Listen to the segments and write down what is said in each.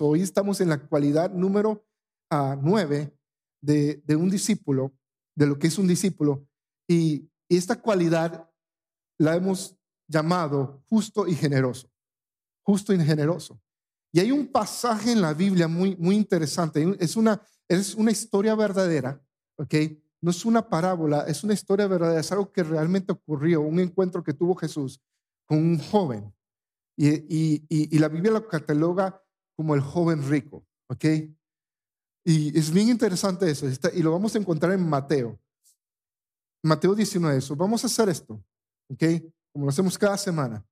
Hoy estamos en la cualidad número uh, nueve de, de, un discípulo, de lo que es un discípulo. Y, y esta cualidad la hemos llamado justo y generoso. Justo y generoso. Y hay un pasaje en la Biblia muy, muy interesante. Es una, es una historia verdadera, ¿ok? No es una parábola, es una historia verdadera, es algo que realmente ocurrió, un encuentro que tuvo Jesús con un joven. Y, y, y, la Biblia lo cataloga como el joven rico, ¿ok? Y es bien interesante eso, y lo vamos a encontrar en Mateo. Mateo 19, eso. Vamos a hacer esto, ¿ok? Como lo hacemos cada semana.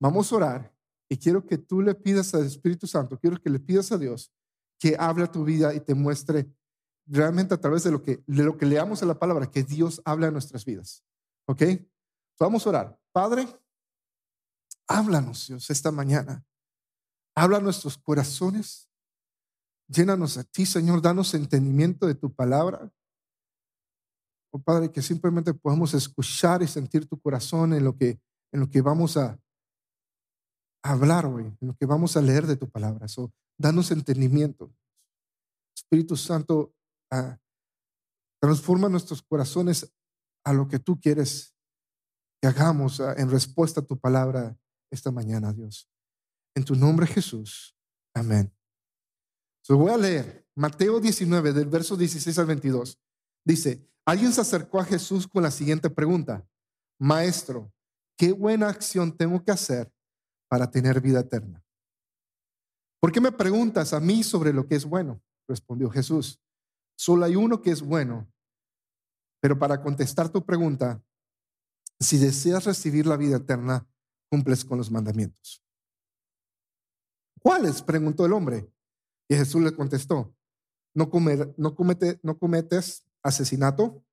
Vamos a orar y quiero que tú le pidas al Espíritu Santo, quiero que le pidas a Dios que hable tu vida y te muestre realmente a través de lo que, de lo que leamos en la palabra, que Dios habla en nuestras vidas. ¿Ok? Vamos a orar. Padre, háblanos, Dios, esta mañana. Habla nuestros corazones. Llénanos a ti, Señor. Danos entendimiento de tu palabra. Oh Padre, que simplemente podamos escuchar y sentir tu corazón en lo que, en lo que vamos a, hablar hoy, en lo que vamos a leer de tu palabra. So, danos entendimiento. Espíritu Santo, ah, transforma nuestros corazones a lo que tú quieres que hagamos ah, en respuesta a tu palabra esta mañana, Dios. En tu nombre, Jesús. Amén. So, voy a leer Mateo 19, del verso 16 al 22. Dice, alguien se acercó a Jesús con la siguiente pregunta. Maestro, ¿qué buena acción tengo que hacer para tener vida eterna. ¿Por qué me preguntas a mí sobre lo que es bueno? Respondió Jesús. Solo hay uno que es bueno. Pero para contestar tu pregunta, si deseas recibir la vida eterna, cumples con los mandamientos. ¿Cuáles? preguntó el hombre. Y Jesús le contestó, no, comete, no cometes asesinato,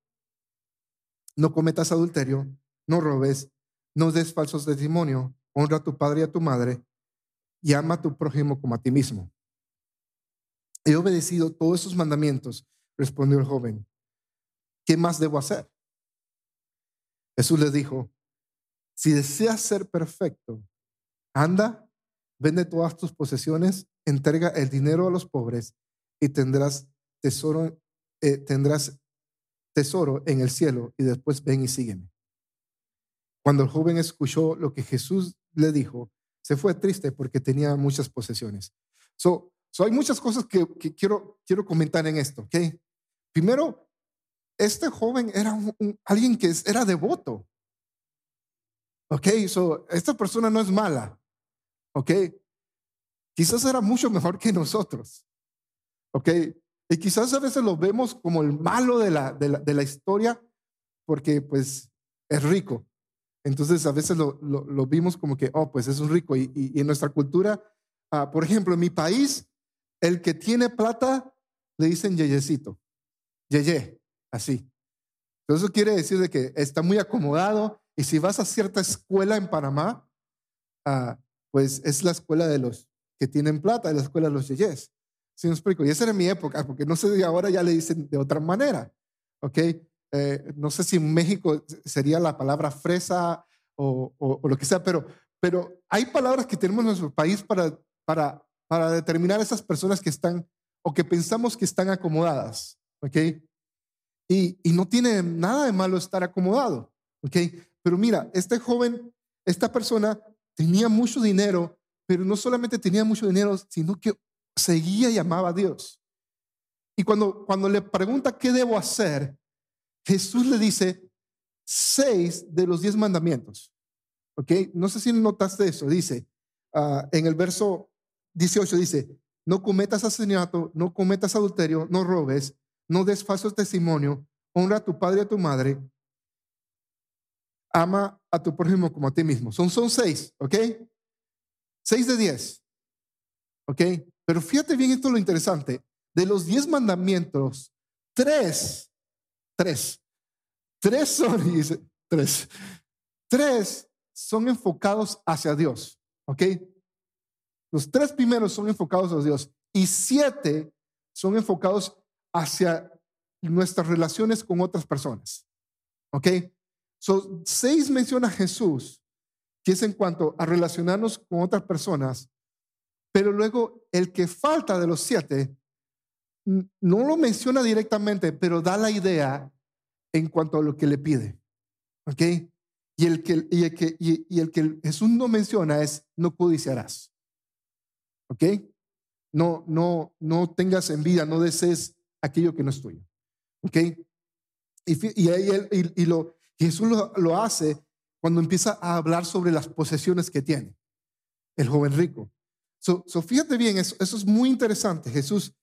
no cometas adulterio, no robes, no des falsos testimonio, honra a tu padre y a tu madre y ama a tu prójimo como a ti mismo. He obedecido todos esos mandamientos, respondió el joven. ¿Qué más debo hacer? Jesús le dijo, si deseas ser perfecto, anda, vende todas tus posesiones, entrega el dinero a los pobres y tendrás tesoro, eh, tendrás tesoro en el cielo y después ven y sígueme. Cuando el joven escuchó lo que Jesús le dijo, se fue triste porque tenía muchas posesiones. So, hay muchas cosas que, quiero, quiero comentar en esto. ¿okay? Primero, este joven era alguien que era devoto. Ok, so, esta persona no es mala. Ok, quizás era mucho mejor que nosotros. Ok, y quizás a veces lo vemos como el malo de la, de la, historia porque pues es rico. Entonces a veces lo, lo, vimos como que, oh, pues es un rico. Y, y, en nuestra cultura, ah, por ejemplo, en mi país, el que tiene plata le dicen yeyecito, yeye, así. Entonces eso quiere decir de que está muy acomodado y si vas a cierta escuela en Panamá, ah, pues es la escuela de los que tienen plata, es la escuela de los yeyes. ¿Sí me explico? Y esa era mi época, porque no sé ahora ya le dicen de otra manera. ¿Ok? Eh, no sé si en México sería la palabra fresa o, lo que sea, pero, pero hay palabras que tenemos en nuestro país para, para, para determinar esas personas que están o que pensamos que están acomodadas, ¿ok? Y, y no tiene nada de malo estar acomodado, ¿ok? Pero mira, este joven, esta persona tenía mucho dinero, pero no solamente tenía mucho dinero, sino que seguía y amaba a Dios. Y cuando, cuando le pregunta qué debo hacer, Jesús le dice seis de los diez mandamientos. ¿Ok? No sé si notaste eso. Dice, ah, en el verso 18 dice, no cometas asesinato, no cometas adulterio, no robes, no des falso testimonio, honra a tu padre y a tu madre, ama a tu prójimo como a ti mismo. Son, son seis, ¿ok? Seis de diez. ¿Ok? Pero fíjate bien esto lo interesante. De los diez mandamientos, tres Tres. Tres son, tres. Tres son enfocados hacia Dios. ¿Ok? Los tres primeros son enfocados hacia Dios y siete son enfocados hacia nuestras relaciones con otras personas. ¿Ok? So, seis menciona Jesús, que es en cuanto a relacionarnos con otras personas, Pero luego el que falta de los siete no lo menciona directamente, pero da la idea en cuanto a lo que le pide. ¿Ok? Y el que, y el que, y, el que Jesús no menciona es no codiciarás. ¿Ok? No, no, no tengas envidia, no desees aquello que no es tuyo. ¿Ok? Y, y, él, y, lo, Jesús lo, hace cuando empieza a hablar sobre las posesiones que tiene el joven rico. So, fíjate bien, eso, es muy interesante. Jesús,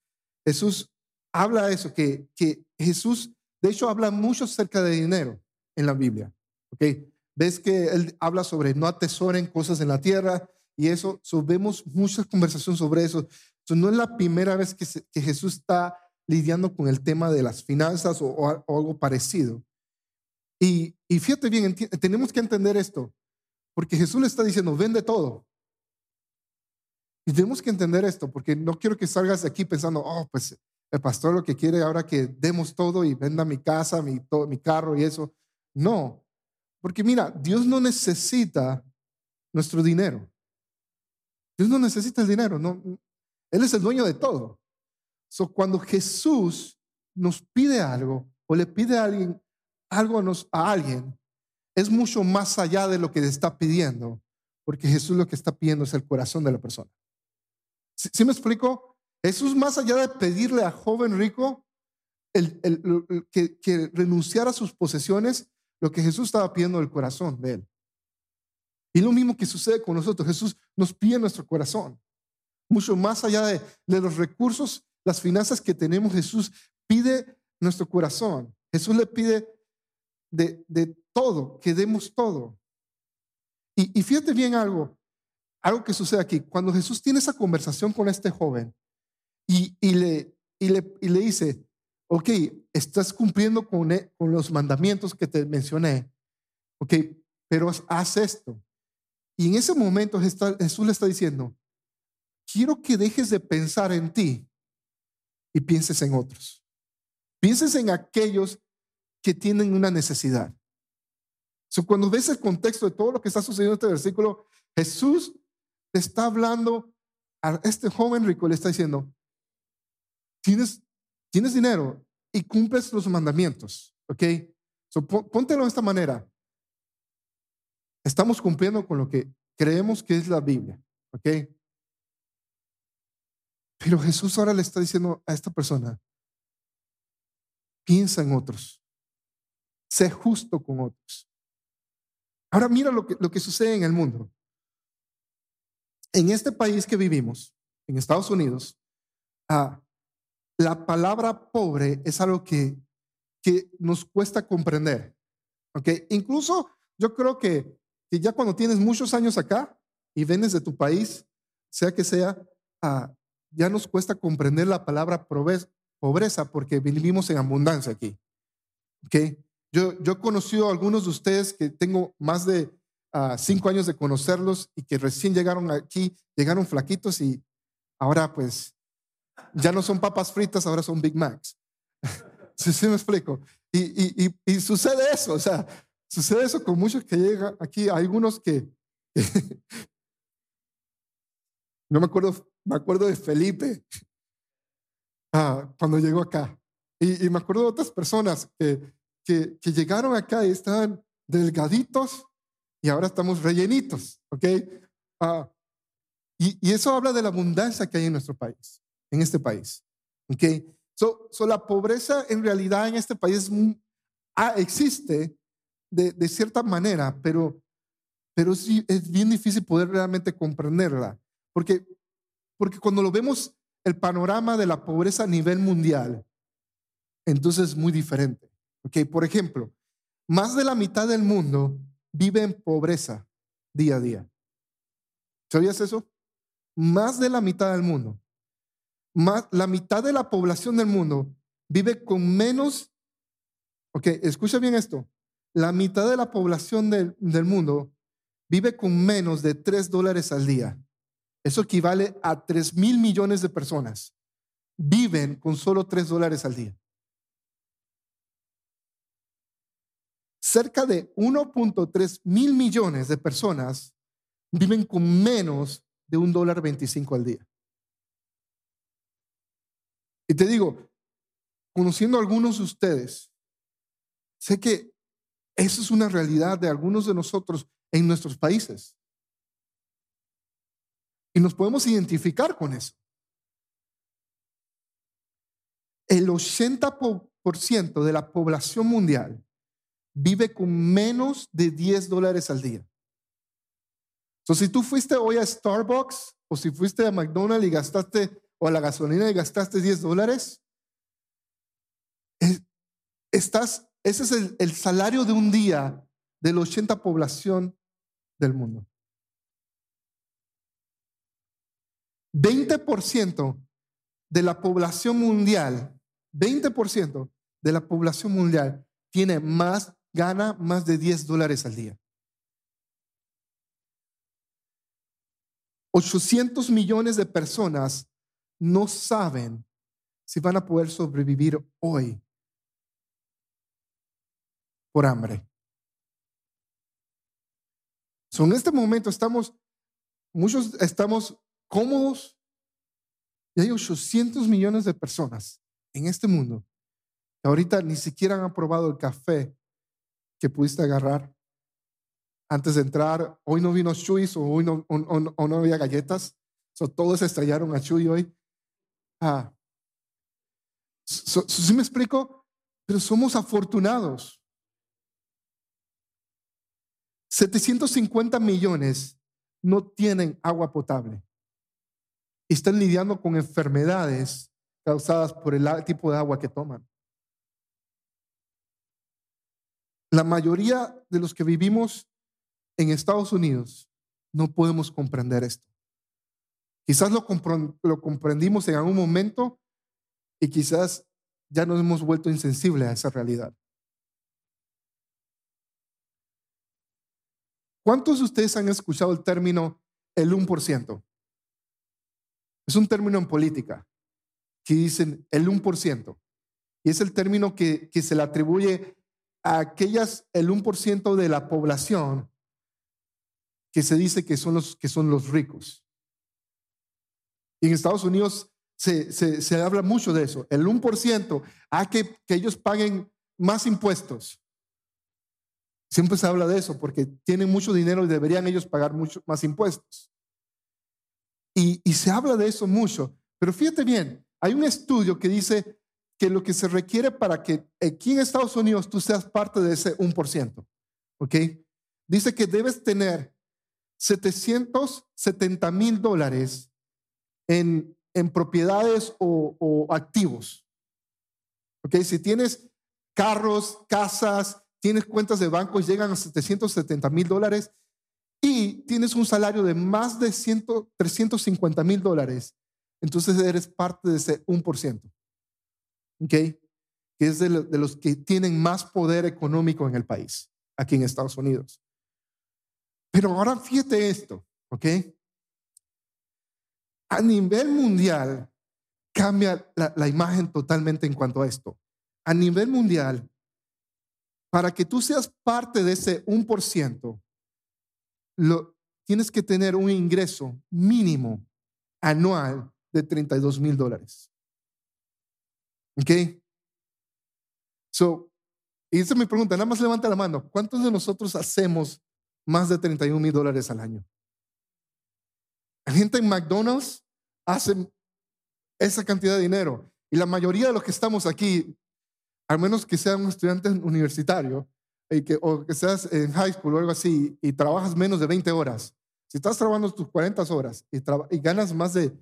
Jesús habla de eso, que, Jesús, de hecho, habla mucho acerca de dinero en la Biblia. ¿Ok? Ves que él habla sobre no atesoren cosas en la tierra y eso, vemos mucha conversación sobre eso. no es la primera vez que, Jesús está lidiando con el tema de las finanzas o, algo parecido. Y, y, fíjate bien, tenemos que entender esto, porque Jesús le está diciendo, vende todo. Y tenemos que entender esto, porque no quiero que salgas de aquí pensando, oh, pues el pastor lo que quiere ahora que demos todo y venda mi casa, mi, todo, mi carro y eso. No, porque mira, Dios no necesita nuestro dinero. Dios no necesita el dinero, no, Él es el dueño de todo. So, cuando Jesús nos pide algo o le pide a alguien algo a, alguien, es mucho más allá de lo que le está pidiendo, porque Jesús lo que está pidiendo es el corazón de la persona. ¿Sí, me explico? Jesús, más allá de pedirle a joven rico el, que, que renunciara a sus posesiones, lo que Jesús estaba pidiendo el corazón de él. Y lo mismo que sucede con nosotros. Jesús nos pide nuestro corazón. Mucho más allá de, de los recursos, las finanzas que tenemos, Jesús pide nuestro corazón. Jesús le pide de, de todo, que demos todo. Y, y, fíjate bien algo, algo que sucede aquí. Cuando Jesús tiene esa conversación con este joven y, y, le, y, le, y le dice, ok, estás cumpliendo con, e, con los mandamientos que te mencioné, ok, pero haz esto. Y en ese momento Jesús le está diciendo, quiero que dejes de pensar en ti y pienses en otros. Pienses en aquellos que tienen una necesidad. cuando ves el contexto de todo lo que está sucediendo en este versículo, Jesús está hablando a este joven rico, le está diciendo, tienes, tienes dinero y cumples los mandamientos, ¿ok? So, póntelo de esta manera. Estamos cumpliendo con lo que creemos que es la Biblia, ¿ok? Pero Jesús ahora le está diciendo a esta persona, piensa en otros, sé justo con otros. Ahora mira lo que, lo que sucede en el mundo. En este país que vivimos, en Estados Unidos, ah, la palabra pobre es algo que, que nos cuesta comprender. ¿ok? Incluso yo creo que ya cuando tienes muchos años acá y vienes de tu país, sea que sea, ah, ya nos cuesta comprender la palabra pobreza porque vivimos en abundancia aquí. ¿Okay? Yo, yo he conocido a algunos de ustedes que tengo más de ah, cinco años de conocerlos y que recién llegaron aquí, llegaron flaquitos y ahora pues ya no son papas fritas, ahora son Big Macs. ¿Sí, me explico? Y, y, y, sucede eso, o sea, Sucede eso con muchos que llegan aquí. Hay algunos que, no me acuerdo, me acuerdo de Felipe ah, cuando llegó acá. Y, me acuerdo de otras personas que, que, llegaron acá y estaban delgaditos y ahora estamos rellenitos, ¿ok? Ah, y, y, eso habla de la abundancia que hay en nuestro país, en este país, ¿ok? So, so la pobreza en realidad en este país ah, existe, de, cierta manera, pero, pero sí, es bien difícil poder realmente comprenderla, porque, porque cuando lo vemos el panorama de la pobreza a nivel mundial, entonces es muy diferente. Okay, por ejemplo, más de la mitad del mundo vive en pobreza día a día. ¿Sabías eso? Más de la mitad del mundo. La mitad de la población del mundo vive con menos, ok, escucha bien esto, la mitad de la población del, mundo vive con menos de 3 dólares al día. Eso equivale a 3 mil millones de personas. Viven con solo 3 dólares al día. Cerca de 1.3 mil millones de personas viven con menos de un dólar 25 al día. Y te digo, conociendo a algunos de ustedes, sé que eso es una realidad de algunos de nosotros en nuestros países. Y nos podemos identificar con eso. El 80% de la población mundial vive con menos de 10 dólares al día. Entonces, si tú fuiste hoy a Starbucks o si fuiste a McDonald's y gastaste, o a la gasolina y gastaste 10 dólares, estás, ese es el, salario de un día del 80 población del mundo. 20% de la población mundial, 20% de la población mundial tiene más, gana más de 10 dólares al día. 800 millones de personas no saben si van a poder sobrevivir hoy por hambre. So, en este momento estamos, muchos estamos cómodos y hay 800 millones de personas en este mundo que ahorita ni siquiera han probado el café que pudiste agarrar antes de entrar. Hoy no vino Chuy o hoy no, había galletas. So, todos estrellaron a Chuy hoy. Ah. ¿Sí me explico? Pero somos afortunados. 750 millones no tienen agua potable. Están lidiando con enfermedades causadas por el tipo de agua que toman. La mayoría de los que vivimos en Estados Unidos no podemos comprender esto. Quizás lo, comprendimos en algún momento y quizás ya nos hemos vuelto insensibles a esa realidad. ¿Cuántos de ustedes han escuchado el término el 1%? Es un término en política que dicen el 1%. Y es el término que, que se le atribuye a aquellas, el 1% de la población que se dice que son los, que son los ricos. Y en Estados Unidos se, se, se habla mucho de eso. El 1% a que, que ellos paguen más impuestos. Siempre se habla de eso porque tienen mucho dinero y deberían ellos pagar mucho más impuestos. Y, y se habla de eso mucho. Pero fíjate bien, hay un estudio que dice que lo que se requiere para que aquí en Estados Unidos tú seas parte de ese 1%, ¿ok? Dice que debes tener 770 mil dólares en, en propiedades o, activos. ¿Ok? Si tienes carros, casas, tienes cuentas de banco llegan a 770 mil dólares y tienes un salario de más de 100, 350 mil dólares, entonces eres parte de ese 1%. ¿Ok? Que es de, de los que tienen más poder económico en el país, aquí en Estados Unidos. Pero ahora fíjate esto, ¿ok? A nivel mundial cambia la, la, imagen totalmente en cuanto a esto. A nivel mundial, para que tú seas parte de ese 1%, lo, tienes que tener un ingreso mínimo anual de 32 mil dólares. ¿Ok? So, y esa es mi pregunta, nada más levanta la mano. ¿Cuántos de nosotros hacemos más de 31 mil dólares al año? La gente en McDonald's hace esa cantidad de dinero. Y la mayoría de los que estamos aquí al menos que seas un estudiante universitario y o que seas en high school o algo así y trabajas menos de 20 horas, si estás trabajando tus 40 horas y, y ganas más de,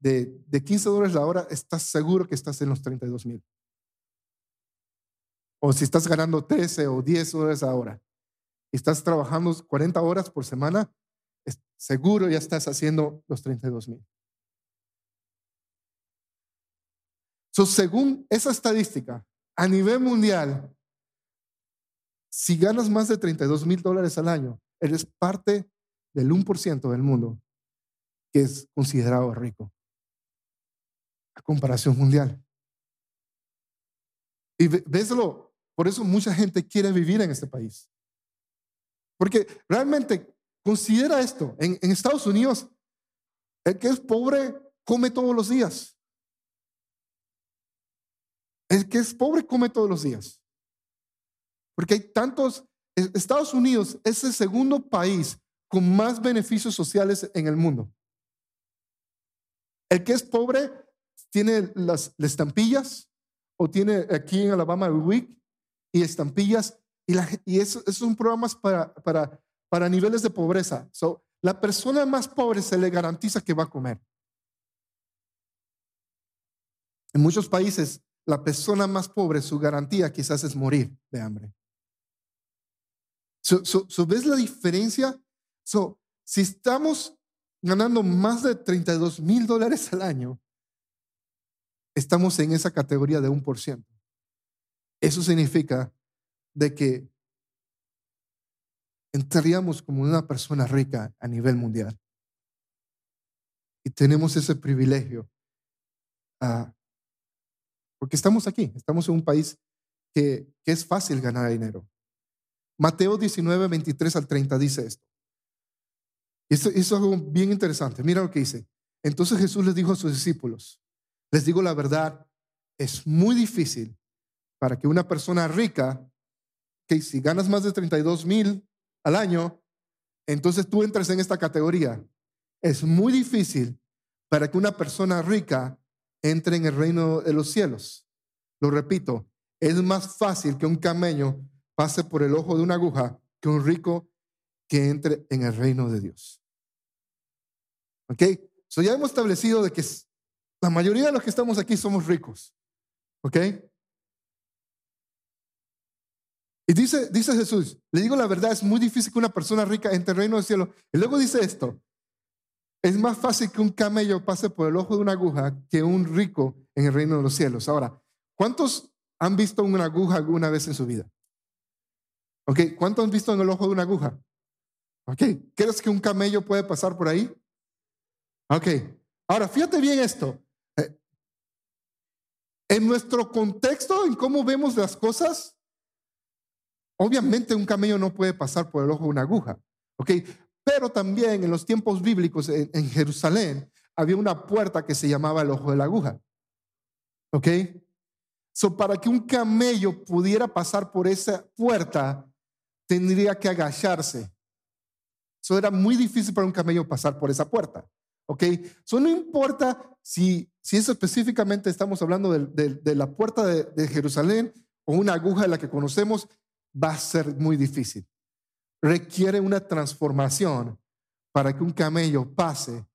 de, de, 15 dólares la hora, estás seguro que estás en los 32 mil. O si estás ganando 13 o 10 horas a hora y estás trabajando 40 horas por semana, seguro ya estás haciendo los 32 mil. So, según esa estadística, a nivel mundial, si ganas más de 32 mil dólares al año, eres parte del 1% del mundo que es considerado rico comparación mundial. Y veslo, por eso mucha gente quiere vivir en este país. Porque realmente considera esto, en, en Estados Unidos El que es pobre come todos los días. El que es pobre come todos los días. Porque hay tantos, Estados Unidos es el segundo país con más beneficios sociales en el mundo. El que es pobre tiene las, estampillas o tiene aquí en Alabama el WIC y estampillas y, la, y eso, esos son programas para, para, para niveles de pobreza. So, la persona más pobre se le garantiza que va a comer. En muchos países, la persona más pobre, su garantía quizás es morir de hambre. So, ¿Ves la diferencia? So, si estamos ganando más de 32 mil dólares al año, estamos en esa categoría de un por ciento. Eso significa de que entraríamos como una persona rica a nivel mundial. Y tenemos ese privilegio. Ah, porque estamos aquí, estamos en un país que, es fácil ganar dinero. Mateo 19, 23 al 30 dice esto. Y es algo bien interesante. Mira lo que dice. Entonces Jesús les dijo a sus discípulos, les digo la verdad, es muy difícil para que una persona rica, que si ganas más de 32 mil al año, entonces tú entres en esta categoría. Es muy difícil para que una persona rica entre en el reino de los cielos. Lo repito, es más fácil que un camello pase por el ojo de una aguja que un rico que entre en el reino de Dios. ¿Ok? So ya hemos establecido de que la mayoría de los que estamos aquí somos ricos. ¿Ok? Y dice, dice Jesús, le digo la verdad, es muy difícil que una persona rica entre el reino del cielo. Y luego dice esto, es más fácil que un camello pase por el ojo de una aguja que un rico en el reino de los cielos. Ahora, ¿cuántos han visto una aguja alguna vez en su vida? ¿Ok? ¿Cuántos han visto en el ojo de una aguja? ¿Ok? ¿Crees que un camello puede pasar por ahí? Ok. Ahora, fíjate bien esto. En nuestro contexto, en cómo vemos las cosas, obviamente un camello no puede pasar por el ojo de una aguja. ¿Ok? Pero también en los tiempos bíblicos en, Jerusalén había una puerta que se llamaba el ojo de la aguja. ¿Ok? So, para que un camello pudiera pasar por esa puerta, tendría que agacharse. Eso era muy difícil para un camello pasar por esa puerta. ¿Ok? Eso no importa si, si eso específicamente estamos hablando de, la puerta de, de, Jerusalén o una aguja de la que conocemos, va a ser muy difícil. Requiere una transformación para que un camello pase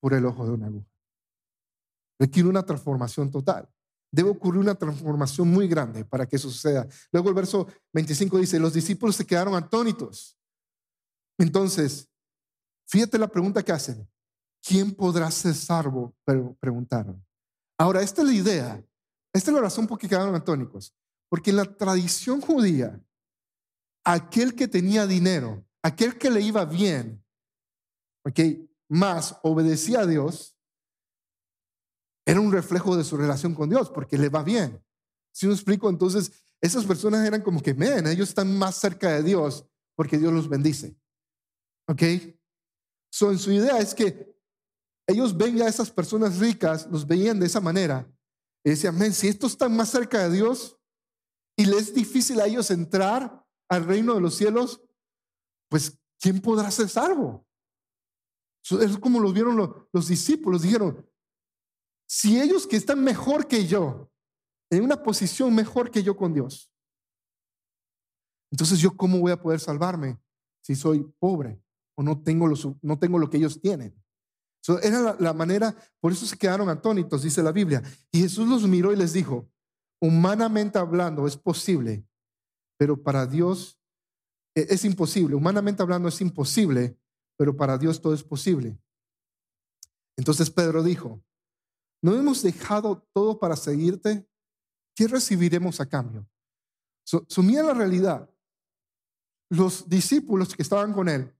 por el ojo de una aguja. Requiere una transformación total. Debe ocurrir una transformación muy grande para que eso suceda. Luego el verso 25 dice, los discípulos se quedaron atónitos. Entonces, fíjate la pregunta que hacen. ¿Quién podrá ser salvo? Pero preguntaron. Ahora, esta es la idea, esta es la razón por qué quedaron atónicos. Porque en la tradición judía, aquel que tenía dinero, aquel que le iba bien, okay, más obedecía a Dios, era un reflejo de su relación con Dios, porque le va bien. Si me explico, entonces esas personas eran como que, men, ellos están más cerca de Dios porque Dios los bendice. ¿Ok? En su idea es que ellos ven a esas personas ricas, los veían de esa manera. Y decían, men, si estos están más cerca de Dios y les es difícil a ellos entrar al reino de los cielos, pues ¿quién podrá ser salvo? Es como lo vieron los, los discípulos. Dijeron, si ellos que están mejor que yo, en una posición mejor que yo con Dios, entonces yo cómo voy a poder salvarme si soy pobre o no tengo, no tengo lo que ellos tienen era la, manera, por eso se quedaron atónitos, dice la Biblia. Y Jesús los miró y les dijo, humanamente hablando es posible, pero para Dios e, es imposible. Humanamente hablando es imposible, pero para Dios todo es posible. Entonces Pedro dijo, ¿no hemos dejado todo para seguirte? ¿Qué recibiremos a cambio? Sumía la realidad. Los discípulos que estaban con él,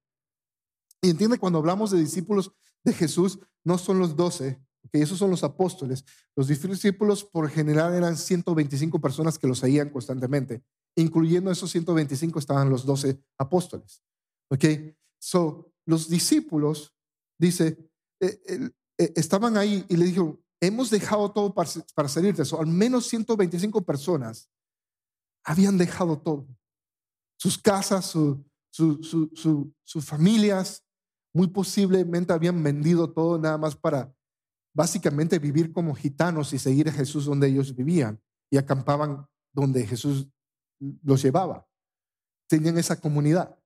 y entiende cuando hablamos de discípulos, de Jesús no son los doce, que esos son los apóstoles. Los discípulos por general eran 125 personas que los seguían constantemente, incluyendo esos 125 estaban los doce apóstoles. ¿Ok? So, los discípulos, dice, eh, eh, estaban ahí y le dijo, hemos dejado todo para, para salirte. al menos 125 personas habían dejado todo. Sus casas, su, sus familias, muy posiblemente habían vendido todo nada más para básicamente vivir como gitanos y seguir a Jesús donde ellos vivían y acampaban donde Jesús los llevaba. Tenían esa comunidad.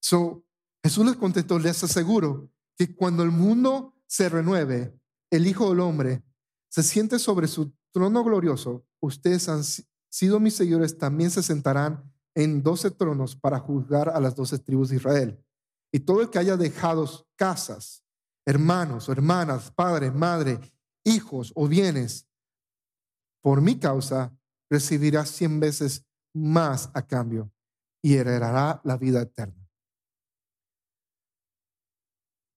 So, Jesús les contestó, les aseguro que cuando el mundo se renueve, el Hijo del Hombre se siente sobre su trono glorioso, ustedes han sido mis seguidores, también se sentarán en doce tronos para juzgar a las doce tribus de Israel. Y todo el que haya dejado casas, hermanos, hermanas, padre, madre, hijos o bienes, por mi causa, recibirá cien veces más a cambio y heredará la vida eterna.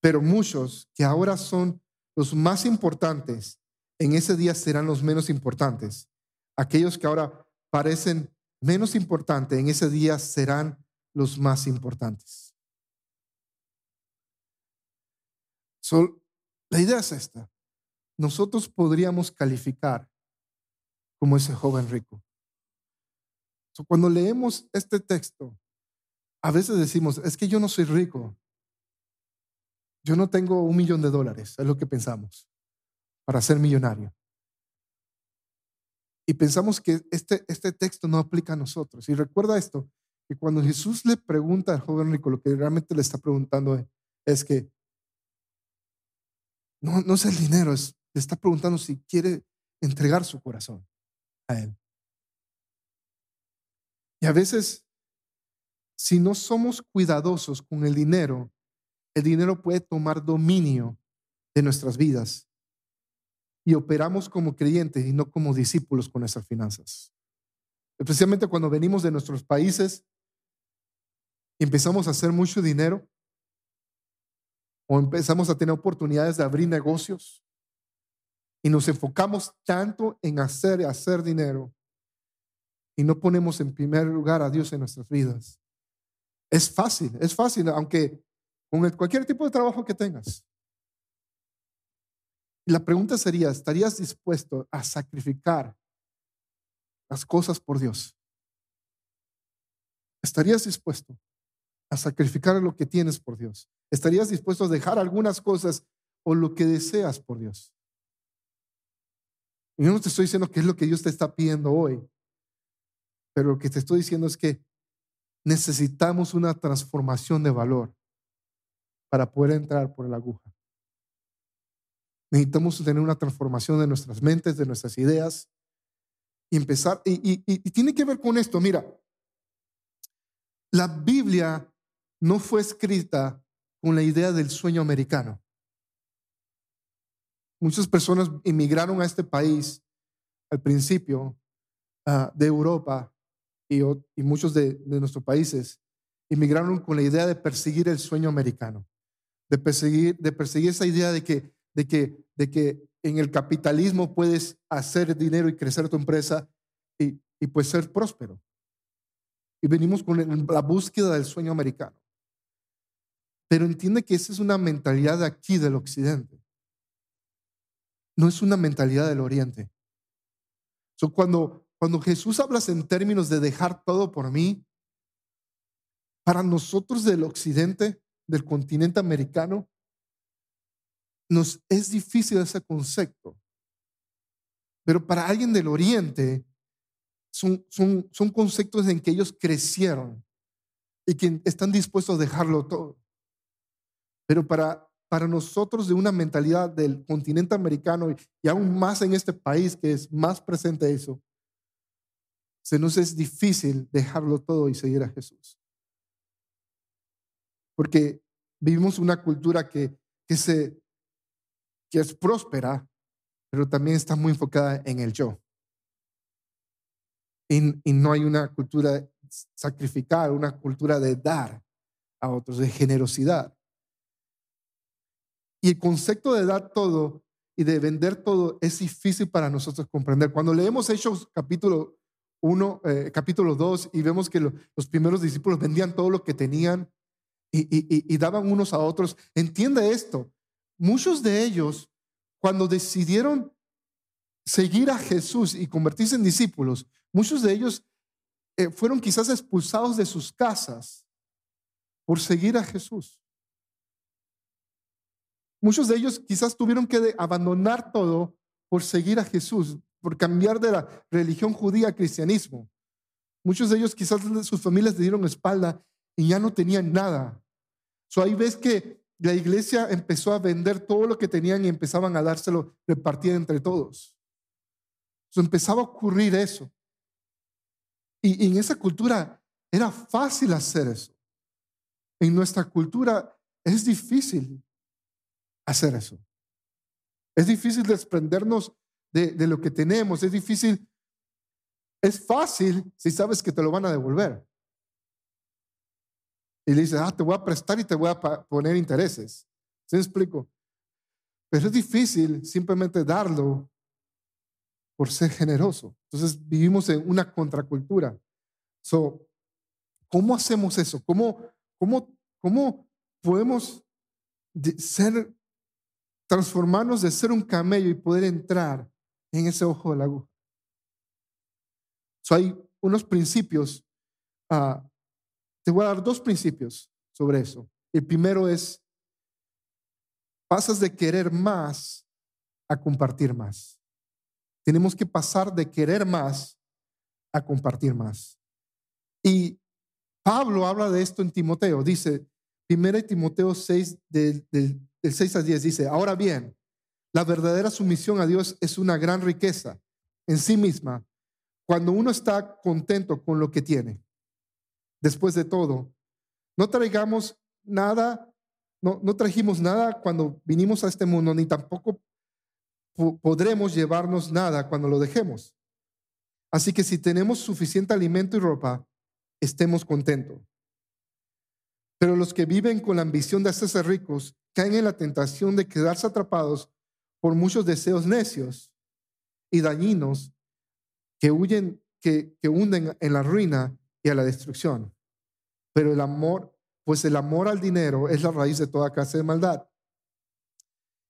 Pero muchos que ahora son los más importantes, en ese día serán los menos importantes. Aquellos que ahora parecen menos importantes, en ese día serán los más importantes. La idea es esta. Nosotros podríamos calificar como ese joven rico. cuando leemos este texto, a veces decimos, es que yo no soy rico. Yo no tengo un millón de dólares, es lo que pensamos, para ser millonario. Y pensamos que este, este texto no aplica a nosotros. Y recuerda esto, que cuando Jesús le pregunta al joven rico, lo que realmente le está preguntando es que no, es el dinero, es, está preguntando si quiere entregar su corazón a Él. Y a veces, si no somos cuidadosos con el dinero, el dinero puede tomar dominio de nuestras vidas y operamos como creyentes y no como discípulos con nuestras finanzas. Especialmente cuando venimos de nuestros países y empezamos a hacer mucho dinero o empezamos a tener oportunidades de abrir negocios y nos enfocamos tanto en hacer y hacer dinero y no ponemos en primer lugar a Dios en nuestras vidas. Es fácil, es fácil, aunque con cualquier tipo de trabajo que tengas. La pregunta sería, ¿estarías dispuesto a sacrificar las cosas por Dios? ¿Estarías dispuesto a sacrificar lo que tienes por Dios? ¿Estarías dispuesto a dejar algunas cosas o lo que deseas por Dios? Y yo no te estoy diciendo que es lo que Dios te está pidiendo hoy, pero lo que te estoy diciendo es que necesitamos una transformación de valor para poder entrar por la aguja. Necesitamos tener una transformación de nuestras mentes, de nuestras ideas y empezar. Y, tiene que ver con esto. Mira, la Biblia no fue escrita con la idea del sueño americano. Muchas personas emigraron a este país al principio ah, de Europa y, muchos de, nuestros países emigraron con la idea de perseguir el sueño americano, de perseguir, esa idea de que en el capitalismo puedes hacer dinero y crecer tu empresa y, y pues ser próspero. Y venimos con la búsqueda del sueño americano. Pero entiende que esa es una mentalidad de aquí del occidente. No es una mentalidad del oriente. So, cuando, cuando Jesús habla en términos de dejar todo por mí, para nosotros del occidente, del continente americano, nos es difícil ese concepto. Pero para alguien del oriente, son, son, son conceptos en que ellos crecieron y que están dispuestos a dejarlo todo. Pero para, para nosotros de una mentalidad del continente americano y, aún más en este país que es más presente eso, se nos es difícil dejarlo todo y seguir a Jesús. Porque vivimos una cultura que, que se que es próspera, pero también está muy enfocada en el yo. Y, y no hay una cultura sacrificar, una cultura de dar a otros, de generosidad. Y el concepto de dar todo y de vender todo es difícil para nosotros comprender. Cuando leemos Hechos capítulo 1, eh, capítulo 2 y vemos que los primeros discípulos vendían todo lo que tenían y, daban unos a otros, entiende esto, muchos de ellos, cuando decidieron seguir a Jesús y convertirse en discípulos, muchos de ellos eh, fueron quizás expulsados de sus casas por seguir a Jesús. Muchos de ellos quizás tuvieron que abandonar todo por seguir a Jesús, por cambiar de la religión judía al cristianismo. Muchos de ellos quizás sus familias le dieron espalda y ya no tenían nada. So ahí ves que la iglesia empezó a vender todo lo que tenían y empezaban a dárselo repartir entre todos. So empezaba a ocurrir eso. Y en esa cultura era fácil hacer eso. En nuestra cultura es difícil hacer eso. Es difícil desprendernos de, lo que tenemos. Es difícil. Es fácil si sabes que te lo van a devolver. Y le dices, ah, te voy a prestar y te voy a poner intereses. ¿Se explico? Pero es difícil simplemente darlo por ser generoso. Entonces vivimos en una contracultura. So, ¿Cómo hacemos eso? ¿Cómo, cómo, cómo podemos ser, transformarnos de ser un camello y poder entrar en ese ojo de la aguja. hay unos principios. Ah, te voy a dar dos principios sobre eso. El primero es, pasas de querer más a compartir más. Tenemos que pasar de querer más a compartir más. Y Pablo habla de esto en Timoteo. Dice, 1 Timoteo 6, del, del 6 a 10, dice, ahora bien, la verdadera sumisión a Dios es una gran riqueza en sí misma cuando uno está contento con lo que tiene. Después de todo, no traigamos nada, no, no trajimos nada cuando vinimos a este mundo, ni tampoco podremos llevarnos nada cuando lo dejemos. Así que si tenemos suficiente alimento y ropa, estemos contentos. Pero los que viven con la ambición de hacerse ricos caen en la tentación de quedarse atrapados por muchos deseos necios y dañinos que huyen, que, hunden en la ruina y a la destrucción. Pero el amor, pues el amor al dinero es la raíz de toda clase de maldad.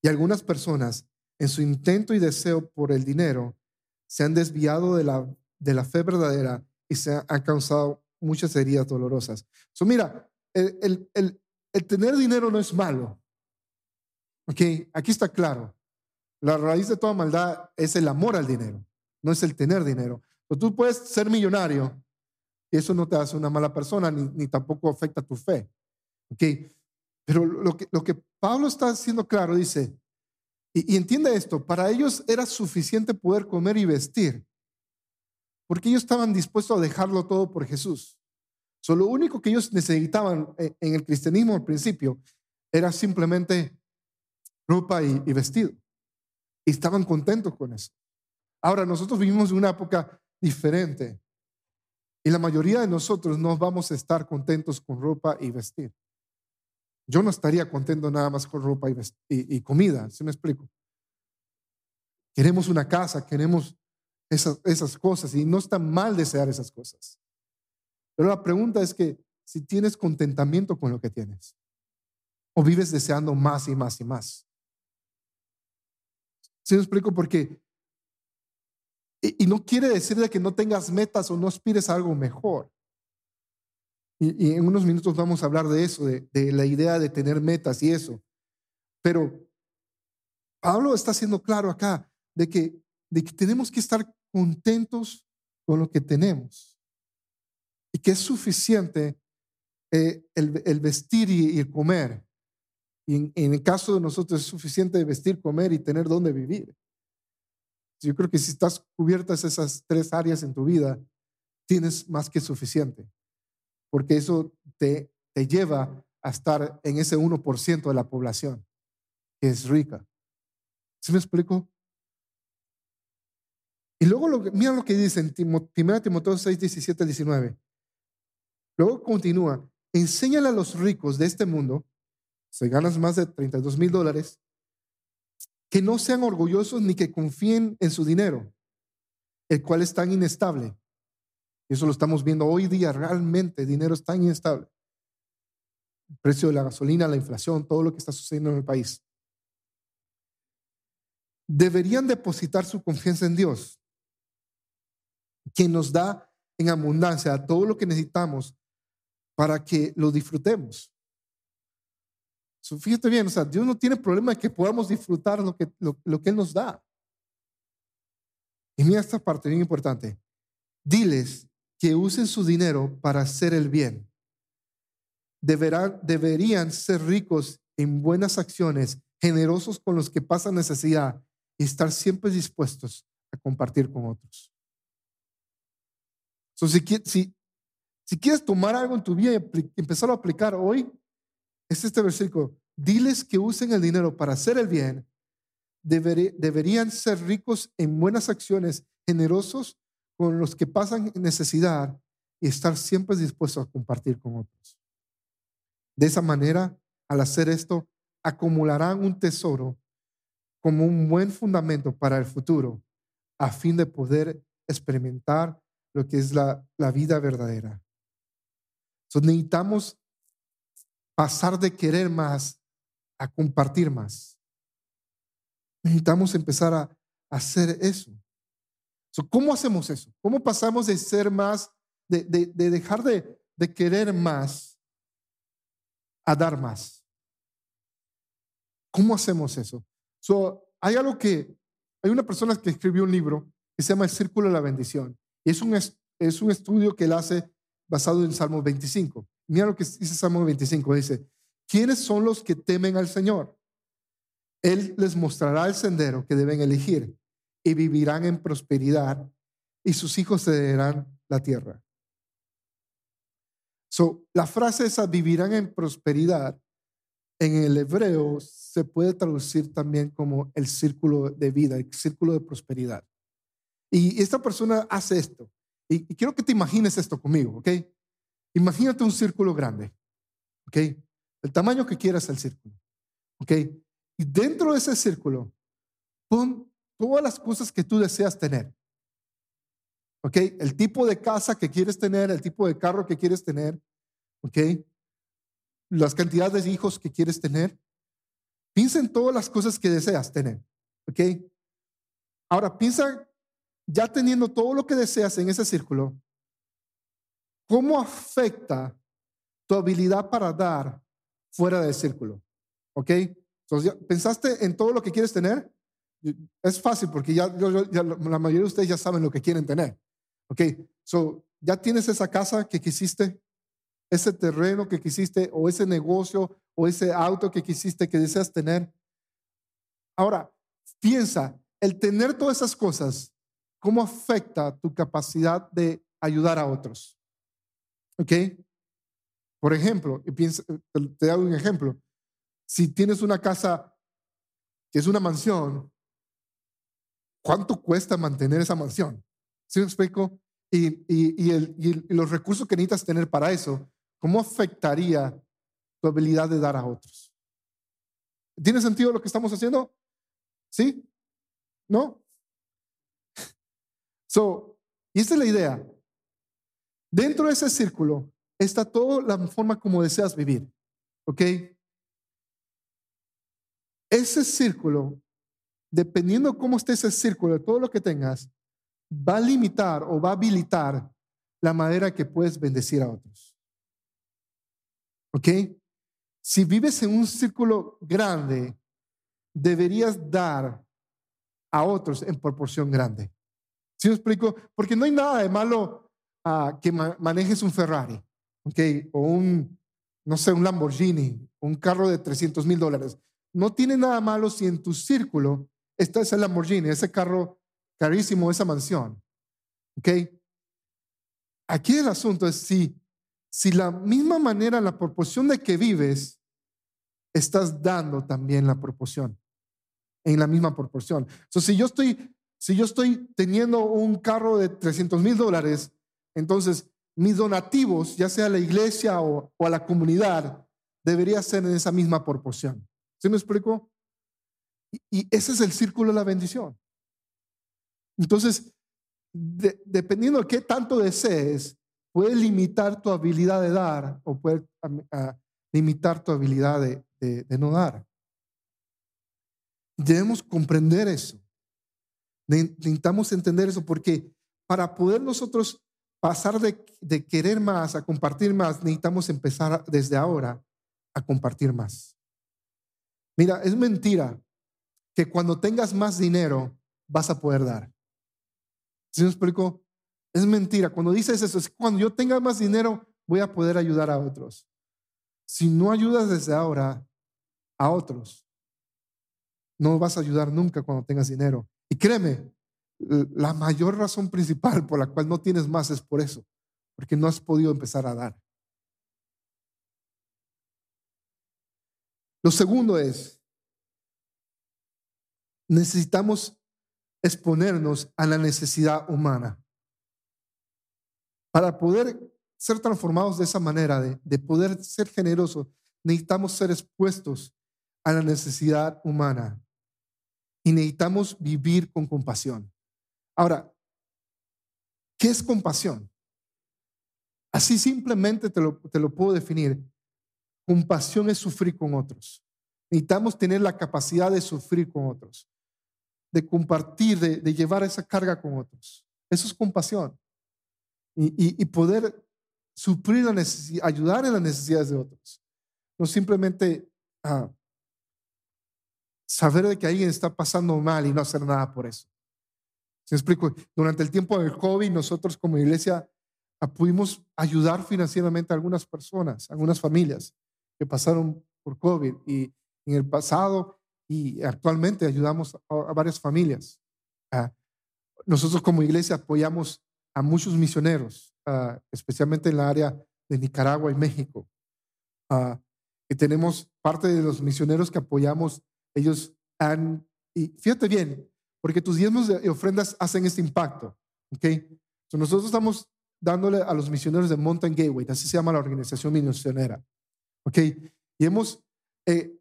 Y algunas personas, en su intento y deseo por el dinero, se han desviado de la, de la fe verdadera y se han causado muchas heridas dolorosas. So, mira, el, el, el tener dinero no es malo. Ok, aquí está claro. La raíz de toda maldad es el amor al dinero, no es el tener dinero. Tú puedes ser millonario y eso no te hace una mala persona ni, tampoco afecta tu fe. ¿Ok? Pero lo que, lo que Pablo está haciendo claro dice, y, y entiende esto, para ellos era suficiente poder comer y vestir, porque ellos estaban dispuestos a dejarlo todo por Jesús. So, lo único que ellos necesitaban eh, en el cristianismo al principio era simplemente ropa y vestido y estaban contentos con eso. Ahora, nosotros vivimos en una época diferente y la mayoría de nosotros no vamos a estar contentos con ropa y vestir. Yo no estaría contento nada más con ropa y, comida, ¿se me explico? Queremos una casa, queremos esas, esas cosas y no está mal desear esas cosas. Pero la pregunta es que si tienes contentamiento con lo que tienes o vives deseando más y más y más. ¿Sí me explico? Porque, y, no quiere decir de que no tengas metas o no aspires a algo mejor. Y, en unos minutos vamos a hablar de eso, de, la idea de tener metas y eso. Pero Pablo está siendo claro acá de que, de que tenemos que estar contentos con lo que tenemos y que es suficiente eh, el, vestir y el comer. Y en, el caso de nosotros es suficiente vestir, comer y tener dónde vivir. Yo creo que si estás cubiertas esas tres áreas en tu vida, tienes más que suficiente, porque eso te, te lleva a estar en ese 1% de la población que es rica. ¿Sí me explico? Y luego, lo, mira lo que dice en 1 Timoteo 6, 17 19. Luego continúa, enséñale a los ricos de este mundo se ganas más de 32 mil dólares, que no sean orgullosos ni que confíen en su dinero, el cual es tan inestable. Eso lo estamos viendo hoy día, realmente el dinero es tan inestable. El precio de la gasolina, la inflación, todo lo que está sucediendo en el país. deberían depositar su confianza en Dios, quien nos da en abundancia todo lo que necesitamos para que lo disfrutemos. fíjate bien, o sea, Dios no tiene problema de que podamos disfrutar lo que, lo, que Él nos da. Y mira esta parte bien importante. Diles que usen su dinero para hacer el bien. Deberán, deberían ser ricos en buenas acciones, generosos con los que pasan necesidad y estar siempre dispuestos a compartir con otros. si, si, si, quieres tomar algo en tu vida y empezar a aplicar hoy, es este versículo. Diles que usen el dinero para hacer el bien. deberían ser ricos en buenas acciones, generosos con los que pasan necesidad y estar siempre dispuestos a compartir con otros. De esa manera, al hacer esto, acumularán un tesoro como un buen fundamento para el futuro, a fin de poder experimentar lo que es la, vida verdadera. Necesitamos pasar de querer más a compartir más. Necesitamos empezar a, hacer eso. ¿Cómo hacemos eso? ¿Cómo pasamos de ser más, de, dejar de, de querer más a dar más? ¿Cómo hacemos eso? So, hay algo que, hay una persona que escribió un libro que se llama El Círculo de la Bendición. Y es un, es un estudio que él hace basado en Salmo 25. Mira lo que dice Salmo 25. Dice, ¿quiénes son los que temen al Señor? Él les mostrará el sendero que deben elegir y vivirán en prosperidad y sus hijos cederán la tierra. So, la frase esa, vivirán en prosperidad, en el hebreo se puede traducir también como el círculo de vida, el círculo de prosperidad. Y esta persona hace esto. Y, quiero que te imagines esto conmigo, ¿ok? Imagínate un círculo grande, ¿ok? El tamaño que quieras el círculo, ¿ok? Y dentro de ese círculo, pon todas las cosas que tú deseas tener. ¿Ok? El tipo de casa que quieres tener, el tipo de carro que quieres tener, ¿ok? Las cantidades de hijos que quieres tener, Piensa en todas las cosas que deseas tener. ¿Ok? Ahora piensa, ya teniendo todo lo que deseas en ese círculo, ¿cómo afecta tu habilidad para dar fuera del círculo? ¿Ok? Entonces, ¿pensaste en todo lo que quieres tener? Es fácil porque ya, la mayoría de ustedes ya saben lo que quieren tener. ¿Ok? So, ¿Ya tienes esa casa que quisiste? ese terreno que quisiste o ese negocio o ese auto que quisiste, que deseas tener. Ahora, piensa, el tener todas esas cosas, ¿cómo afecta tu capacidad de ayudar a otros? ¿Ok? Por ejemplo, y piensa, te doy un ejemplo. Si tienes una casa que es una mansión, ¿cuánto cuesta mantener esa mansión? ¿Sí me explico? Y, y, y, los recursos que necesitas tener para eso ¿Cómo afectaría tu habilidad de dar a otros? ¿Tiene sentido lo que estamos haciendo? ¿Sí? ¿No? So, y esta es la idea. Dentro de ese círculo está toda la forma como deseas vivir. ¿Ok? Ese círculo, dependiendo cómo esté ese círculo, de todo lo que tengas, va a limitar o va a habilitar la manera que puedes bendecir a otros. ¿Ok? Si vives en un círculo grande, deberías dar a otros en proporción grande. ¿Sí me explico? Porque no hay nada de malo uh, que manejes un Ferrari, ¿ok? O un, no sé, un Lamborghini, un carro de 300 mil dólares. No tiene nada malo si en tu círculo está ese Lamborghini, ese carro carísimo, esa mansión. ¿Ok? Aquí el asunto es si si la misma manera, la proporción de que vives, estás dando también la proporción, en la misma proporción. So, si yo estoy, si yo estoy teniendo un carro de 300 mil dólares, entonces mis donativos, ya sea a la iglesia o, a la comunidad, debería ser en esa misma proporción. ¿Sí me explico? Y, ese es el círculo de la bendición. Entonces, dependiendo de qué tanto desees, puede limitar tu habilidad de dar o puede limitar tu habilidad de, no dar. Debemos comprender eso. Necesitamos entender eso porque para poder nosotros pasar de, querer más a compartir más, necesitamos empezar desde ahora a compartir más. Mira, es mentira que cuando tengas más dinero vas a poder dar. ¿Sí me explico? Es mentira. Cuando dices eso, es cuando yo tenga más dinero voy a poder ayudar a otros. Si no ayudas desde ahora a otros, no vas a ayudar nunca cuando tengas dinero. Y créeme, la mayor razón principal por la cual no tienes más es por eso, porque no has podido empezar a dar. Lo segundo es, necesitamos exponernos a la necesidad humana. Para poder ser transformados de esa manera, de, de poder ser generosos, necesitamos ser expuestos a la necesidad humana y necesitamos vivir con compasión. Ahora, ¿qué es compasión? Así simplemente te lo, te lo puedo definir. Compasión es sufrir con otros. Necesitamos tener la capacidad de sufrir con otros, de compartir, de, llevar esa carga con otros. Eso es compasión. Y, poder suplir la necesidad, ayudar en las necesidades de otros. No simplemente ah, saber de que alguien está pasando mal y no hacer nada por eso. ¿Se explico? Durante el tiempo del COVID, nosotros como iglesia ah, pudimos ayudar financieramente a algunas personas, a algunas familias que pasaron por COVID y en el pasado y actualmente ayudamos a, varias familias. Ah, nosotros como iglesia apoyamos a muchos misioneros, ah, especialmente en la área de Nicaragua y México. y tenemos parte de los misioneros que apoyamos ellos han, y fíjate bien, porque tus diezmos y ofrendas hacen este impacto, ¿ok? nosotros estamos dándole a los misioneros de Mountain Gateway, así se llama la organización misionera, ¿ok? Y hemos, eh,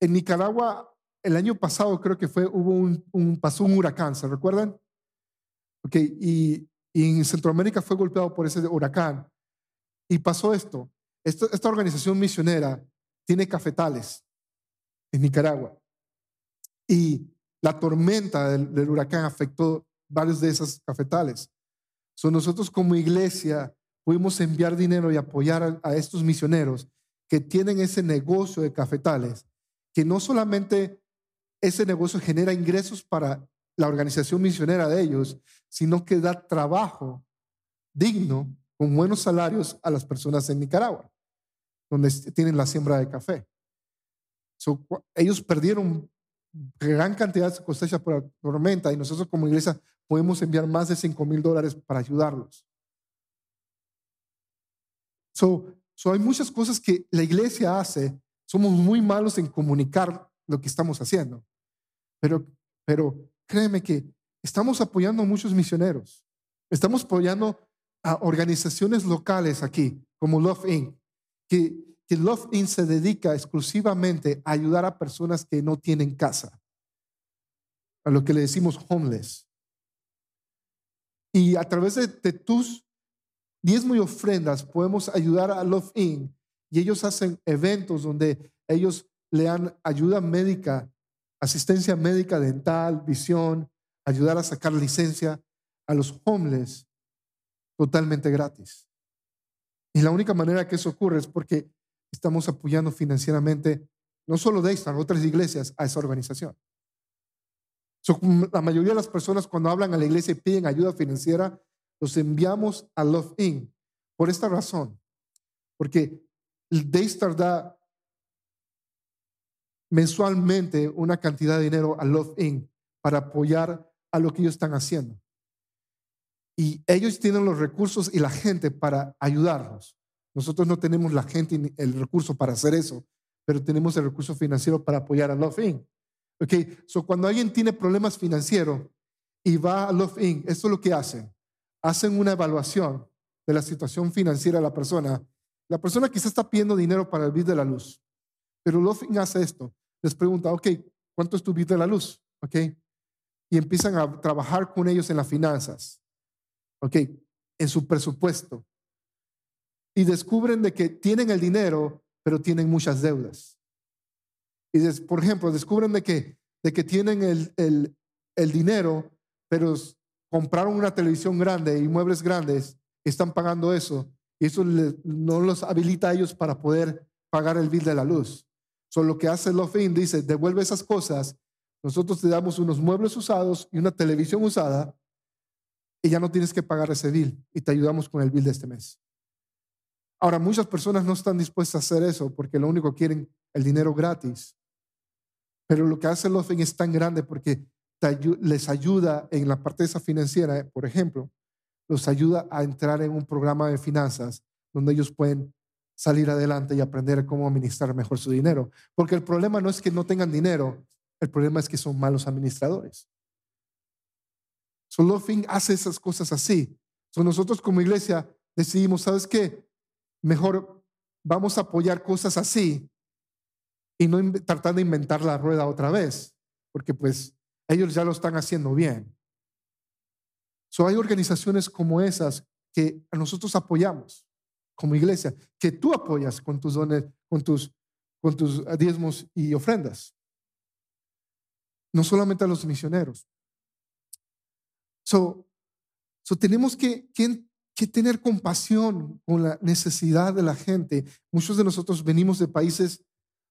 en Nicaragua, el año pasado creo que fue, hubo un, pasó un huracán, ¿se recuerdan? Ok, y, y, en Centroamérica fue golpeado por ese huracán. Y pasó esto. Esta organización misionera tiene cafetales en Nicaragua. Y la tormenta del, huracán afectó varios de esos cafetales. So, nosotros como iglesia pudimos enviar dinero y apoyar a, estos misioneros que tienen ese negocio de cafetales, que no solamente ese negocio genera ingresos para la organización misionera de ellos, sino que da trabajo digno, con buenos salarios a las personas en Nicaragua, donde tienen la siembra de café ellos perdieron gran cantidad de cosecha por la tormenta y nosotros como iglesia podemos enviar más de 5 mil dólares para ayudarlos. So, so hay muchas cosas que la iglesia hace. Somos muy malos en comunicar lo que estamos haciendo. Pero, pero créeme que estamos apoyando a muchos misioneros. Estamos apoyando a organizaciones locales aquí, como Love Inc., que que Love In se dedica exclusivamente a ayudar a personas que no tienen casa, a lo que le decimos homeless. Y a través de, tus diezmo y ofrendas podemos ayudar a Love In y ellos hacen eventos donde ellos le dan ayuda médica, asistencia médica dental, visión, ayudar a sacar licencia a los homeless totalmente gratis. Y la única manera que eso ocurre es porque estamos apoyando financieramente, no solo Daystar, otras iglesias, a esa organización. la mayoría de las personas cuando hablan a la iglesia y piden ayuda financiera, los enviamos a Love In. Por esta razón, porque Daystar da mensualmente una cantidad de dinero a Love In para apoyar a lo que ellos están haciendo. Y ellos tienen los recursos y la gente para ayudarnos. Nosotros no tenemos la gente y el recurso para hacer eso, pero tenemos el recurso financiero para apoyar a Love Inc. Ok, so cuando alguien tiene problemas financieros y va a Love Inc., esto es lo que hacen. Hacen una evaluación de la situación financiera de la persona. La persona quizás está pidiendo dinero para el bill de la luz, pero Love Inc. hace esto. Les pregunta, ok, ¿cuánto es tu bill de la luz? Ok, y empiezan a trabajar con ellos en las finanzas. Ok, en su presupuesto y descubren de que tienen el dinero, pero tienen muchas deudas. Y por ejemplo, descubren de que de que tienen el, el, el dinero, pero compraron una televisión grande y muebles grandes, están pagando eso, y eso no los habilita a ellos para poder pagar el bill de la luz. Solo lo que hace Lofin dice, devuelve esas cosas, nosotros te damos unos muebles usados y una televisión usada, y ya no tienes que pagar ese bill, y te ayudamos con el bill de este mes. Ahora, muchas personas no están dispuestas a hacer eso porque lo único que quieren el dinero gratis. Pero lo que hace Lofin es tan grande porque les ayuda en la parte de esa financiera, por ejemplo, los ayuda a entrar en un programa de finanzas donde ellos pueden salir adelante y aprender cómo administrar mejor su dinero. Porque el problema no es que no tengan dinero, el problema es que son malos administradores. Fin hace esas cosas así. So, nosotros como iglesia decidimos, ¿sabes qué? Mejor vamos a apoyar cosas así y no tratar de inventar la rueda otra vez, porque pues ellos ya lo están haciendo bien. So, hay organizaciones como esas que nosotros apoyamos como iglesia, que tú apoyas con tus dones, con tus, con tus diezmos y ofrendas. No solamente a los misioneros. So, so tenemos que, que, que tener compasión con la necesidad de la gente. Muchos de nosotros venimos de países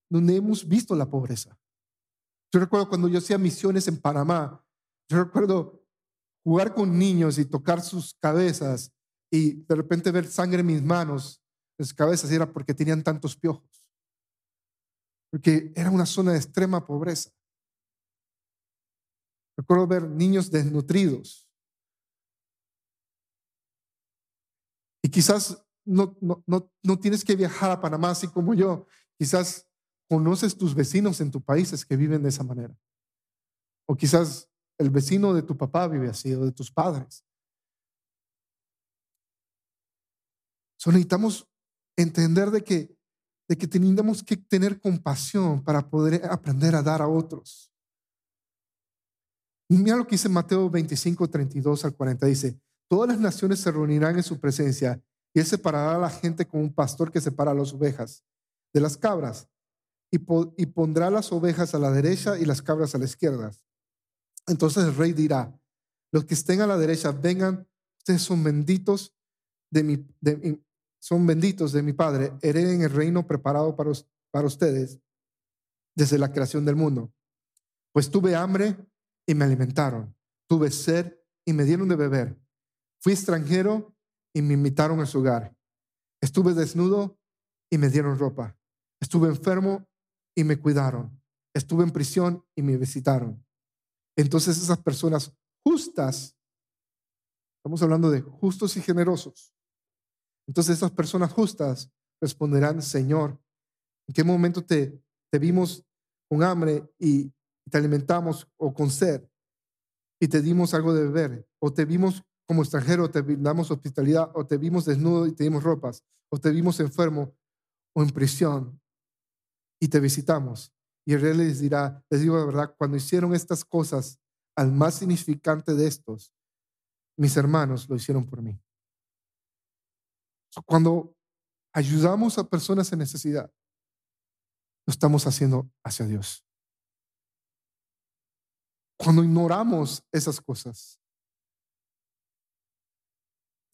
donde hemos visto la pobreza. Yo recuerdo cuando yo hacía misiones en Panamá, yo recuerdo jugar con niños y tocar sus cabezas y de repente ver sangre en mis manos, en sus cabezas, y era porque tenían tantos piojos. Porque era una zona de extrema pobreza. Recuerdo ver niños desnutridos. Y quizás no, no, no, no tienes que viajar a Panamá así como yo. Quizás conoces tus vecinos en tu país que viven de esa manera. O quizás el vecino de tu papá vive así o de tus padres. So, necesitamos entender de que, de que tenemos que tener compasión para poder aprender a dar a otros. Mira lo que dice Mateo 25, 32 al 40. Dice, todas las naciones se reunirán en su presencia y él separará a la gente como un pastor que separa a las ovejas de las cabras y, pondrá las ovejas a la derecha y las cabras a la izquierda. Entonces el rey dirá, los que estén a la derecha, vengan, ustedes son benditos de mi, son benditos de mi Padre, hereden el reino preparado para, para ustedes desde la creación del mundo. Pues tuve hambre y me alimentaron, tuve sed y me dieron de beber, fui extranjero y me invitaron a su hogar, estuve desnudo y me dieron ropa, estuve enfermo y me cuidaron. Estuve en prisión y me visitaron. Entonces esas personas justas, estamos hablando de justos y generosos, entonces esas personas justas responderán, Señor, ¿en qué momento te, vimos con hambre y te alimentamos o con sed y te dimos algo de beber? ¿O te vimos como extranjero, te damos hospitalidad? ¿O te vimos desnudo y te dimos ropas? ¿O te vimos enfermo o en prisión y te visitamos. Y el rey les dirá, les digo la verdad, cuando hicieron estas cosas al más significante de estos, mis hermanos lo hicieron por mí. Cuando ayudamos a personas en necesidad, lo estamos haciendo hacia Dios. Cuando ignoramos esas cosas,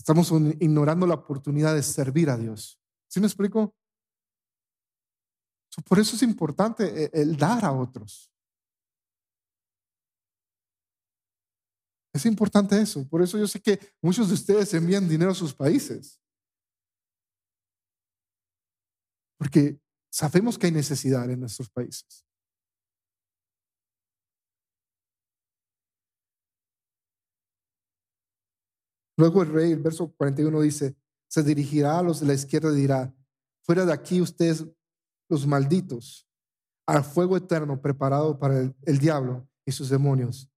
estamos ignorando la oportunidad de servir a Dios. ¿Sí me explico? por eso es importante eh, el dar a otros. Es importante eso. Por eso yo sé que muchos de ustedes envían dinero a sus países. Porque sabemos que hay necesidad en nuestros países. Luego el rey, el verso 41 dice, se dirigirá a los de la izquierda y dirá, fuera de aquí ustedes los malditos al fuego eterno preparado para el, diablo y sus demonios.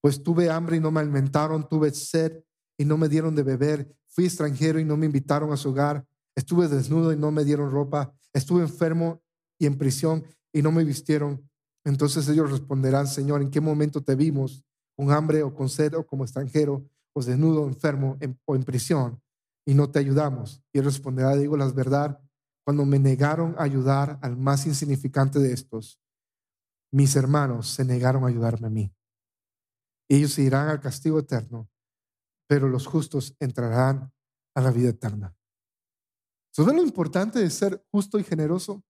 Pues tuve hambre y no me alimentaron, tuve sed y no me dieron de beber, fui extranjero y no me invitaron a su hogar, estuve desnudo y no me dieron ropa, estuve enfermo y en prisión y no me vistieron. Entonces ellos responderán, Señor, ¿en qué momento te vimos con hambre o con sed o como extranjero o desnudo, enfermo o en prisión y no te ayudamos? Y él responderá, digo las verdad, cuando me negaron a ayudar al más insignificante de estos, mis hermanos se negaron a ayudarme a mí. Ellos irán al castigo eterno, pero los justos entrarán a la vida eterna. ¿Sabes lo importante de ser justo y generoso?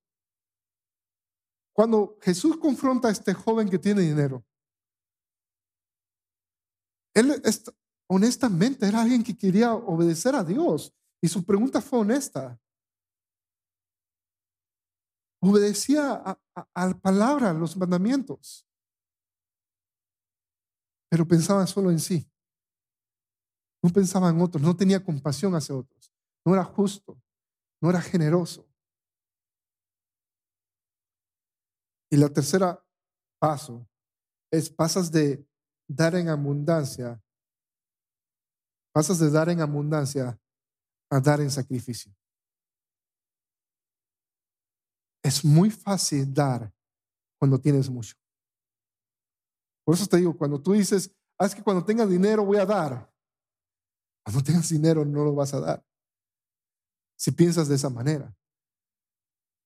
Cuando Jesús confronta a este joven que tiene dinero, él honestamente era alguien que quería obedecer a Dios y su pregunta fue honesta. Obedecía a, la palabra, a los mandamientos, pero pensaba solo en sí. No pensaba en otros, no tenía compasión hacia otros, no era justo, no era generoso. Y la tercera paso es pasas de dar en abundancia, pasas de dar en abundancia a dar en sacrificio. Es muy fácil dar cuando tienes mucho. Por eso te digo, cuando tú dices, ah, es que cuando tengas dinero voy a dar. Cuando tengas dinero no lo vas a dar. Si piensas de esa manera.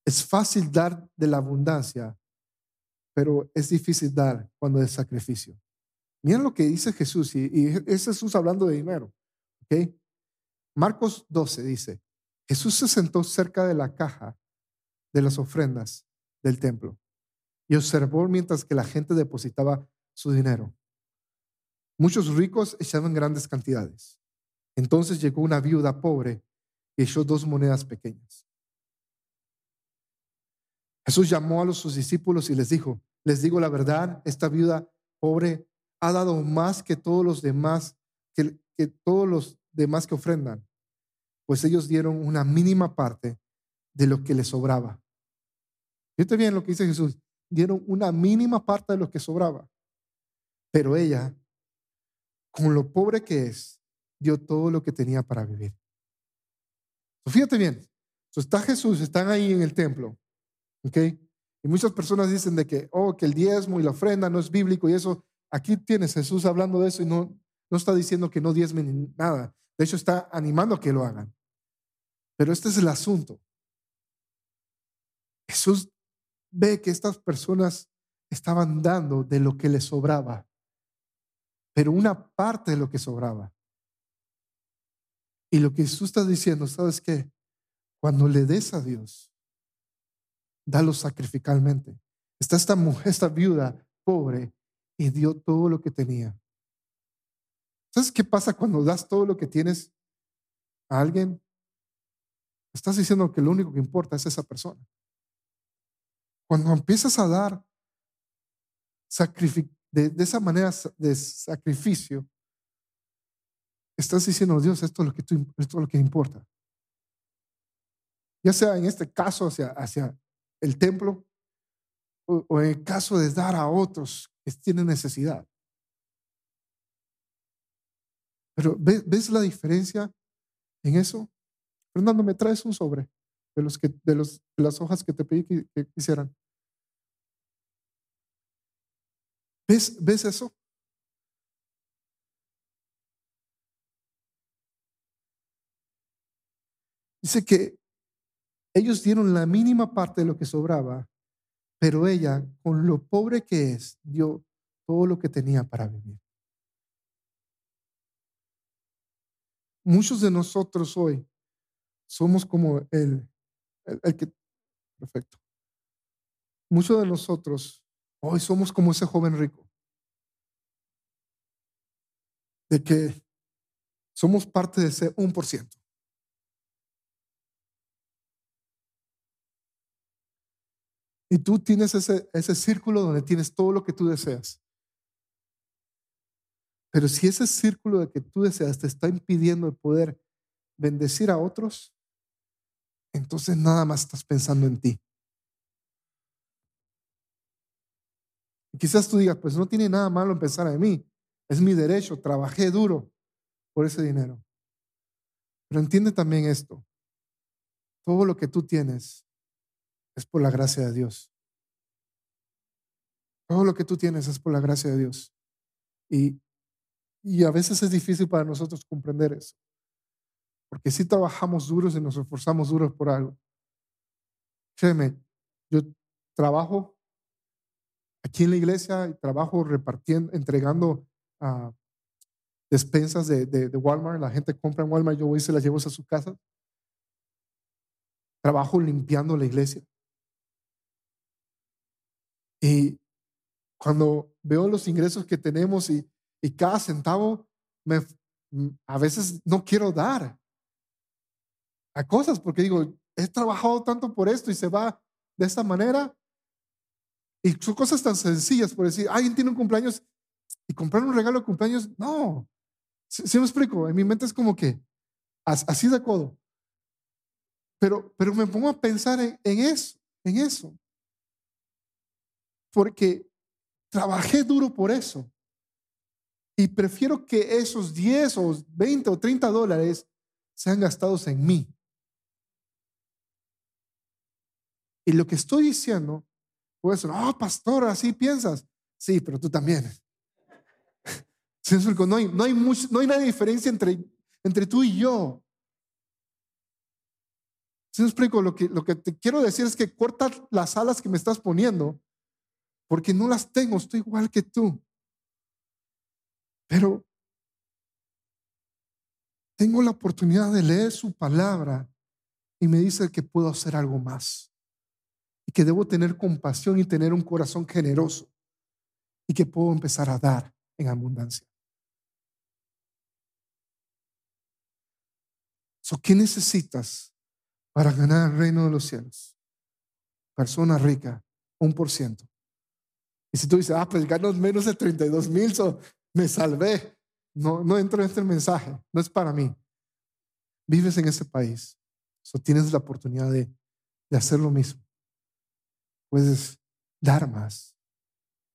Es fácil dar de la abundancia pero es difícil dar cuando es sacrificio. Miren lo que dice Jesús, y, es Jesús hablando de dinero. ¿Ok? Marcos 12 dice, Jesús se sentó cerca de la caja de las ofrendas del templo y observó mientras que la gente depositaba su dinero. Muchos ricos echaban grandes cantidades. Entonces llegó una viuda pobre y echó dos monedas pequeñas. Jesús llamó a los sus discípulos y les dijo, les digo la verdad, esta viuda pobre ha dado más que todos los demás, que, todos los demás que ofrendan, pues ellos dieron una mínima parte de lo que les sobraba. Fíjate bien lo que dice Jesús, dieron una mínima parte de lo que sobraba, pero ella, con lo pobre que es, dio todo lo que tenía para vivir. Fíjate bien, está Jesús, están ahí en el templo, ¿ok? Y muchas personas dicen de que, oh, que el diezmo y la ofrenda no es bíblico y eso. Aquí tienes Jesús hablando de eso y no, no está diciendo que no diezmen ni nada. De hecho, está animando a que lo hagan. Pero este es el asunto. Jesús ve que estas personas estaban dando de lo que les sobraba, pero una parte de lo que sobraba. Y lo que Jesús está diciendo, ¿sabes qué? Cuando le des a Dios, dalo sacrificalmente. Está esta mujer, esta viuda pobre y dio todo lo que tenía. ¿Sabes qué pasa cuando das todo lo que tienes a alguien? Estás diciendo que lo único que importa es esa persona. Cuando empiezas a dar de, de esa manera de sacrificio, estás diciendo, Dios, esto es lo que, tú, esto es lo que importa. Ya sea en este caso hacia, hacia el templo o, en el caso de dar a otros que tienen necesidad. Pero ¿ves, la diferencia en eso? Fernando, me traes un sobre de, los de, los, de las hojas que te pedí que, que hicieran. ¿Ves, ¿Ves eso? Dice que ellos dieron la mínima parte de lo que sobraba, pero ella, con lo pobre que es, dio todo lo que tenía para vivir. Muchos de nosotros hoy somos como el, el, que, perfecto. Muchos de nosotros hoy somos como ese joven rico. De que somos parte de ese un por ciento. Y tú tienes ese, ese círculo donde tienes todo lo que tú deseas. Pero si ese círculo de que tú deseas te está impidiendo el poder bendecir a otros, entonces nada más estás pensando en ti. Y quizás tú digas, pues no tiene nada malo en pensar en mí. Es mi derecho, trabajé duro por ese dinero. Pero entiende también esto. Todo lo que tú tienes es por la gracia de Dios. Todo lo que tú tienes es por la gracia de Dios. Y, y a veces es difícil para nosotros comprender eso. Porque si trabajamos duros y nos esforzamos duros por algo. Créeme, yo trabajo aquí en la iglesia trabajo repartiendo, entregando uh, despensas de, de, de, Walmart. La gente compra en Walmart, yo voy y se las llevo a su casa. Trabajo limpiando la iglesia. Y cuando veo los ingresos que tenemos y, y cada centavo, me, a veces no quiero dar a cosas porque digo, he trabajado tanto por esto y se va de esta manera. Y son cosas tan sencillas, por decir, alguien tiene un cumpleaños y comprar un regalo de cumpleaños, no. Si me explico? En mi mente es como que así de codo. Pero, pero me pongo a pensar en, en eso, en eso. Porque trabajé duro por eso. Y prefiero que esos 10 o 20 o 30 dólares sean gastados en mí. Y lo que estoy diciendo, pues, no, pastor, así piensas. Sí, pero tú también. No hay, no hay, no hay una diferencia entre, entre tú y yo. Si me explico, lo que, lo que te quiero decir es que corta las alas que me estás poniendo, porque no las tengo, estoy igual que tú. Pero tengo la oportunidad de leer su palabra y me dice que puedo hacer algo más y que debo tener compasión y tener un corazón generoso y que puedo empezar a dar en abundancia. ¿Qué necesitas para ganar el reino de los cielos? Persona rica, un por ciento. Y si tú dices, ah, pues gano menos de 32 mil, so me salvé. No, no entro en este mensaje, no es para mí. Vives en ese país, so tienes la oportunidad de, de hacer lo mismo puedes dar más.